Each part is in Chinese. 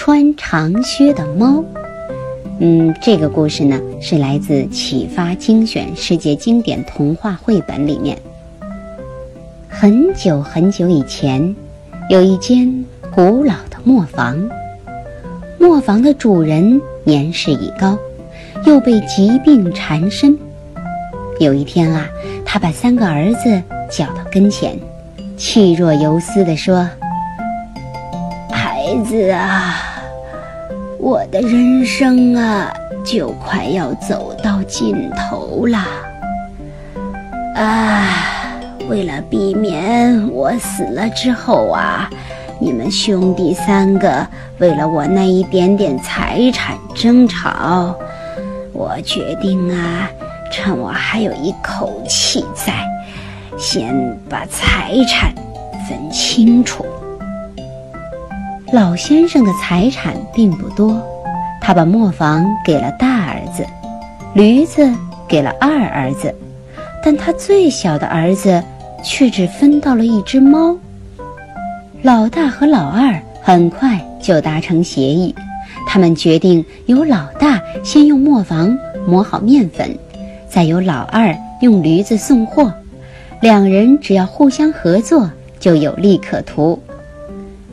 穿长靴的猫。嗯，这个故事呢是来自《启发精选世界经典童话绘本》里面。很久很久以前，有一间古老的磨坊。磨坊的主人年事已高，又被疾病缠身。有一天啊，他把三个儿子叫到跟前，气若游丝地说：“孩子啊。”我的人生啊，就快要走到尽头了。啊，为了避免我死了之后啊，你们兄弟三个为了我那一点点财产争吵，我决定啊，趁我还有一口气在，先把财产分清楚。老先生的财产并不多，他把磨坊给了大儿子，驴子给了二儿子，但他最小的儿子却只分到了一只猫。老大和老二很快就达成协议，他们决定由老大先用磨坊磨好面粉，再由老二用驴子送货，两人只要互相合作，就有利可图。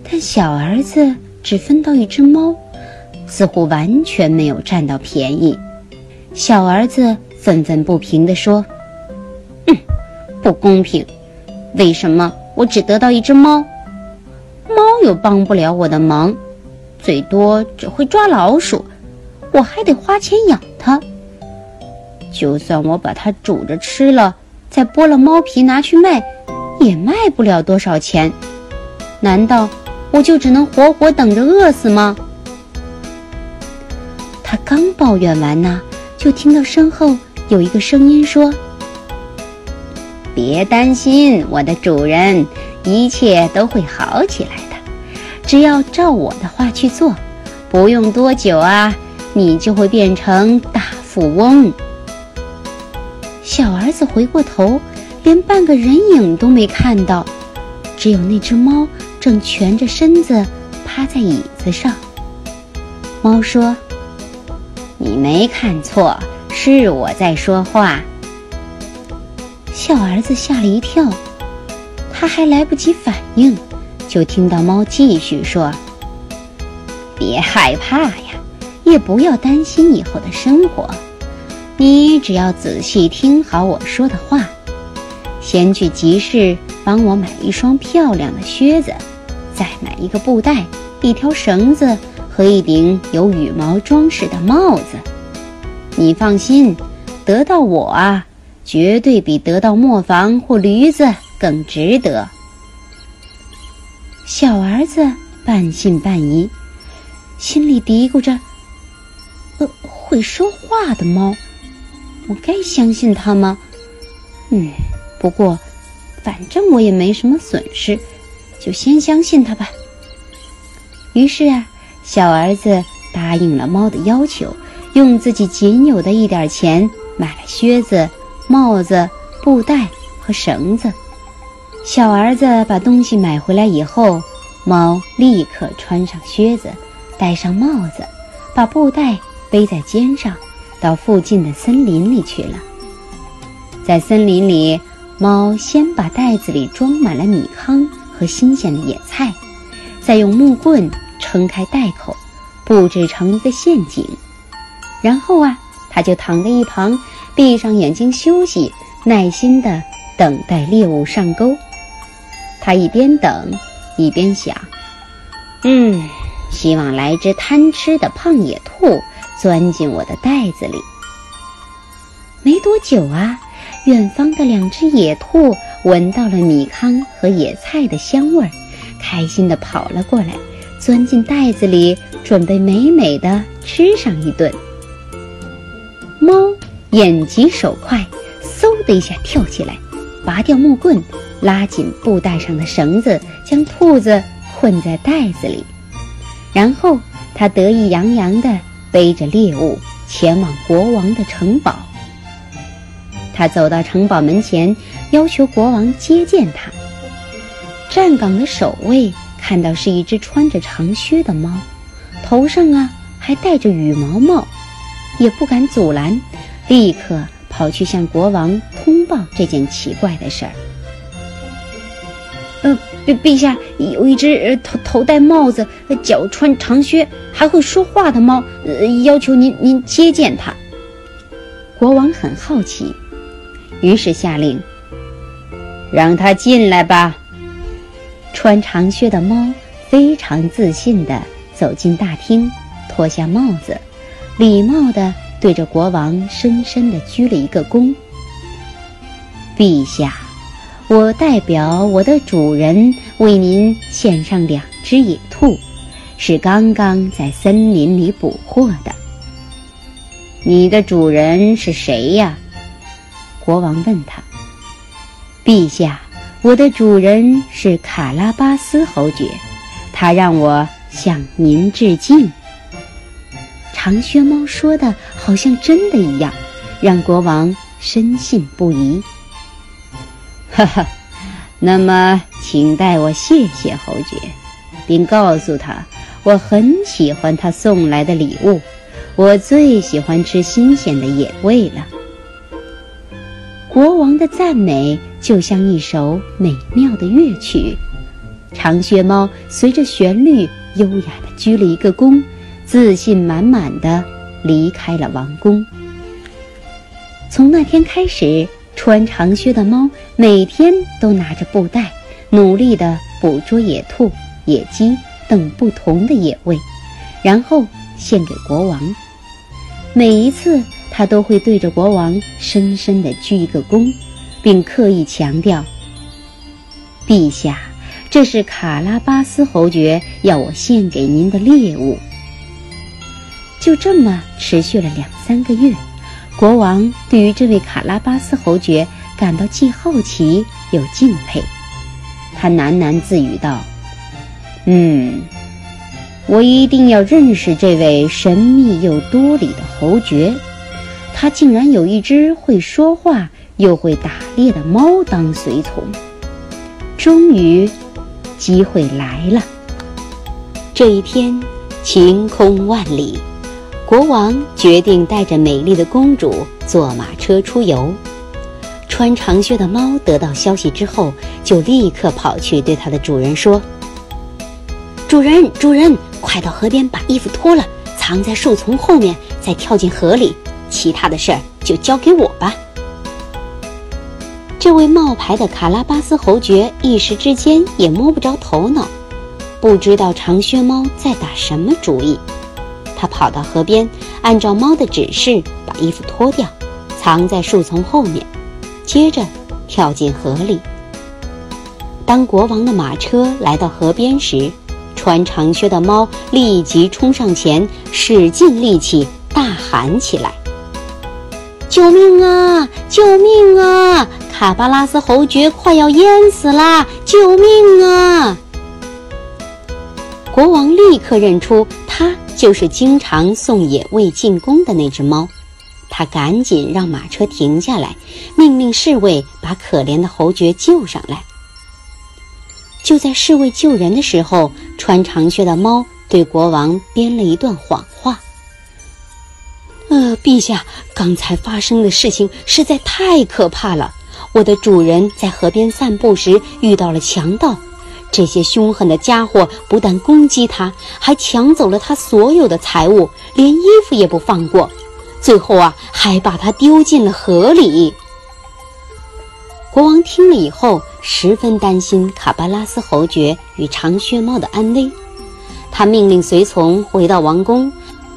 但小儿子只分到一只猫，似乎完全没有占到便宜。小儿子愤愤不平地说：“嗯，不公平！为什么我只得到一只猫？猫又帮不了我的忙，最多只会抓老鼠，我还得花钱养它。就算我把它煮着吃了，再剥了猫皮拿去卖，也卖不了多少钱。难道？”我就只能活活等着饿死吗？他刚抱怨完呢，就听到身后有一个声音说：“别担心，我的主人，一切都会好起来的。只要照我的话去做，不用多久啊，你就会变成大富翁。”小儿子回过头，连半个人影都没看到，只有那只猫。正蜷着身子趴在椅子上。猫说：“你没看错，是我在说话。”小儿子吓了一跳，他还来不及反应，就听到猫继续说：“别害怕呀，也不要担心以后的生活，你只要仔细听好我说的话，先去集市帮我买一双漂亮的靴子。”再买一个布袋、一条绳子和一顶有羽毛装饰的帽子。你放心，得到我啊，绝对比得到磨坊或驴子更值得。小儿子半信半疑，心里嘀咕着：“呃，会说话的猫，我该相信它吗？嗯，不过，反正我也没什么损失。”就先相信他吧。于是啊，小儿子答应了猫的要求，用自己仅有的一点钱买了靴子、帽子、布袋和绳子。小儿子把东西买回来以后，猫立刻穿上靴子，戴上帽子，把布袋背在肩上，到附近的森林里去了。在森林里，猫先把袋子里装满了米糠。和新鲜的野菜，再用木棍撑开袋口，布置成一个陷阱。然后啊，他就躺在一旁，闭上眼睛休息，耐心地等待猎物上钩。他一边等，一边想：“嗯，希望来只贪吃的胖野兔钻进我的袋子里。”没多久啊，远方的两只野兔。闻到了米糠和野菜的香味儿，开心地跑了过来，钻进袋子里，准备美美的吃上一顿。猫眼疾手快，嗖的一下跳起来，拔掉木棍，拉紧布袋上的绳子，将兔子困在袋子里。然后，它得意洋洋地背着猎物前往国王的城堡。他走到城堡门前，要求国王接见他。站岗的守卫看到是一只穿着长靴的猫，头上啊还戴着羽毛帽，也不敢阻拦，立刻跑去向国王通报这件奇怪的事儿。呃，陛陛下，有一只头头戴帽子、脚穿长靴、还会说话的猫，呃，要求您您接见它。国王很好奇，于是下令：“让他进来吧。”穿长靴的猫非常自信地走进大厅，脱下帽子，礼貌地对着国王深深地鞠了一个躬。陛下。我代表我的主人为您献上两只野兔，是刚刚在森林里捕获的。你的主人是谁呀？国王问他。陛下，我的主人是卡拉巴斯侯爵，他让我向您致敬。长靴猫说的好像真的一样，让国王深信不疑。哈哈，那么请代我谢谢侯爵，并告诉他，我很喜欢他送来的礼物，我最喜欢吃新鲜的野味了。国王的赞美就像一首美妙的乐曲，长靴猫随着旋律优雅地鞠了一个躬，自信满满的离开了王宫。从那天开始。穿长靴的猫每天都拿着布袋，努力地捕捉野兔、野鸡等不同的野味，然后献给国王。每一次，他都会对着国王深深地鞠一个躬，并刻意强调：“陛下，这是卡拉巴斯侯爵要我献给您的猎物。”就这么持续了两三个月。国王对于这位卡拉巴斯侯爵感到既好奇又敬佩，他喃喃自语道：“嗯，我一定要认识这位神秘又多礼的侯爵。他竟然有一只会说话又会打猎的猫当随从。终于，机会来了。这一天，晴空万里。”国王决定带着美丽的公主坐马车出游。穿长靴的猫得到消息之后，就立刻跑去对它的主人说：“主人，主人，快到河边把衣服脱了，藏在树丛后面，再跳进河里。其他的事儿就交给我吧。”这位冒牌的卡拉巴斯侯爵一时之间也摸不着头脑，不知道长靴猫在打什么主意。他跑到河边，按照猫的指示把衣服脱掉，藏在树丛后面，接着跳进河里。当国王的马车来到河边时，穿长靴的猫立即冲上前，使尽力气大喊起来：“救命啊！救命啊！卡巴拉斯侯爵快要淹死啦！救命啊！”国王立刻认出他。就是经常送野味进宫的那只猫，他赶紧让马车停下来，命令侍卫把可怜的侯爵救上来。就在侍卫救人的时候，穿长靴的猫对国王编了一段谎话：“呃，陛下，刚才发生的事情实在太可怕了。我的主人在河边散步时遇到了强盗。”这些凶狠的家伙不但攻击他，还抢走了他所有的财物，连衣服也不放过。最后啊，还把他丢进了河里。国王听了以后，十分担心卡巴拉斯侯爵与长靴猫的安危。他命令随从回到王宫，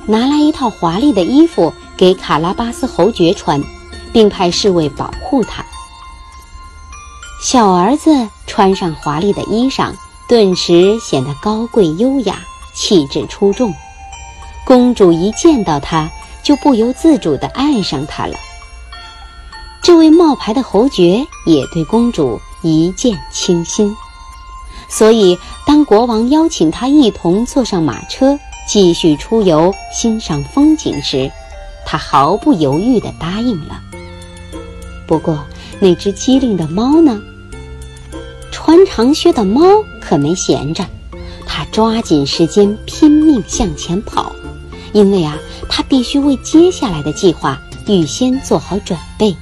拿来一套华丽的衣服给卡拉巴斯侯爵穿，并派侍卫保护他。小儿子穿上华丽的衣裳，顿时显得高贵优雅，气质出众。公主一见到他，就不由自主地爱上他了。这位冒牌的侯爵也对公主一见倾心，所以当国王邀请他一同坐上马车，继续出游欣赏风景时，他毫不犹豫地答应了。不过，那只机灵的猫呢？穿长靴的猫可没闲着，它抓紧时间拼命向前跑，因为啊，它必须为接下来的计划预先做好准备。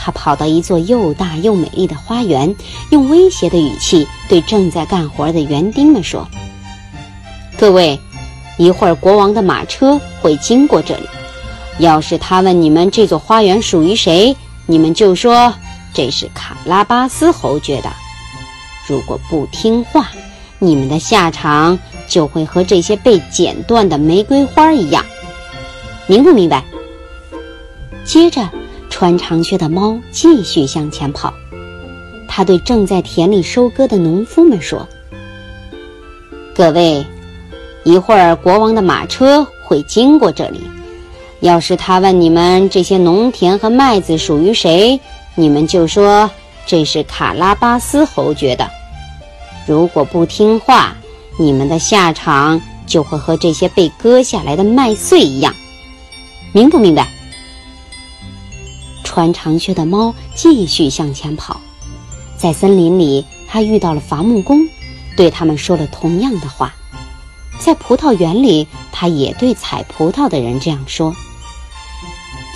他跑到一座又大又美丽的花园，用威胁的语气对正在干活的园丁们说：“各位，一会儿国王的马车会经过这里。要是他问你们这座花园属于谁，你们就说这是卡拉巴斯侯爵的。如果不听话，你们的下场就会和这些被剪断的玫瑰花一样。明不明白？”接着。穿长靴的猫继续向前跑，他对正在田里收割的农夫们说：“各位，一会儿国王的马车会经过这里。要是他问你们这些农田和麦子属于谁，你们就说这是卡拉巴斯侯爵的。如果不听话，你们的下场就会和这些被割下来的麦穗一样。明不明白？”穿长靴的猫继续向前跑，在森林里，他遇到了伐木工，对他们说了同样的话。在葡萄园里，他也对采葡萄的人这样说。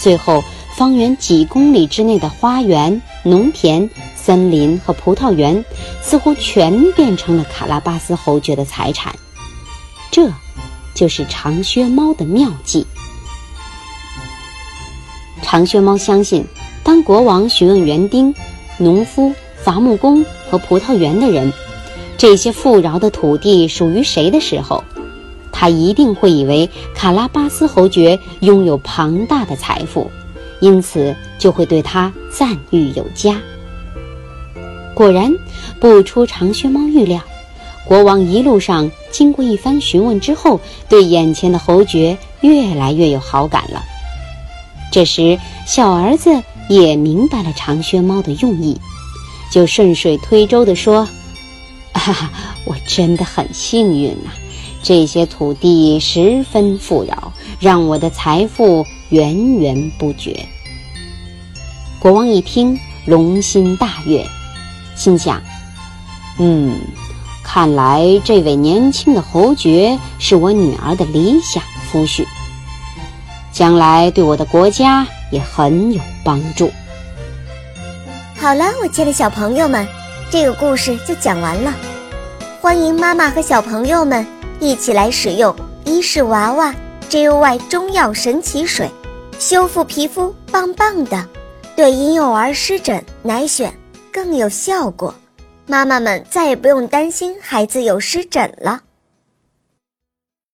最后，方圆几公里之内的花园、农田、森林和葡萄园，似乎全变成了卡拉巴斯侯爵的财产。这，就是长靴猫的妙计。长靴猫相信，当国王询问园丁、农夫、伐木工和葡萄园的人，这些富饶的土地属于谁的时候，他一定会以为卡拉巴斯侯爵拥有庞大的财富，因此就会对他赞誉有加。果然，不出长靴猫预料，国王一路上经过一番询问之后，对眼前的侯爵越来越有好感了。这时，小儿子也明白了长靴猫的用意，就顺水推舟地说：“ 哈哈，我真的很幸运呐，这些土地十分富饶，让我的财富源源不绝。”国王一听，龙心大悦，心想：“嗯，看来这位年轻的侯爵是我女儿的理想夫婿。”将来对我的国家也很有帮助。好了，我亲爱的小朋友们，这个故事就讲完了。欢迎妈妈和小朋友们一起来使用伊氏娃娃 JUY 中药神奇水，修复皮肤棒棒的，对婴幼儿湿疹奶癣更有效果。妈妈们再也不用担心孩子有湿疹了。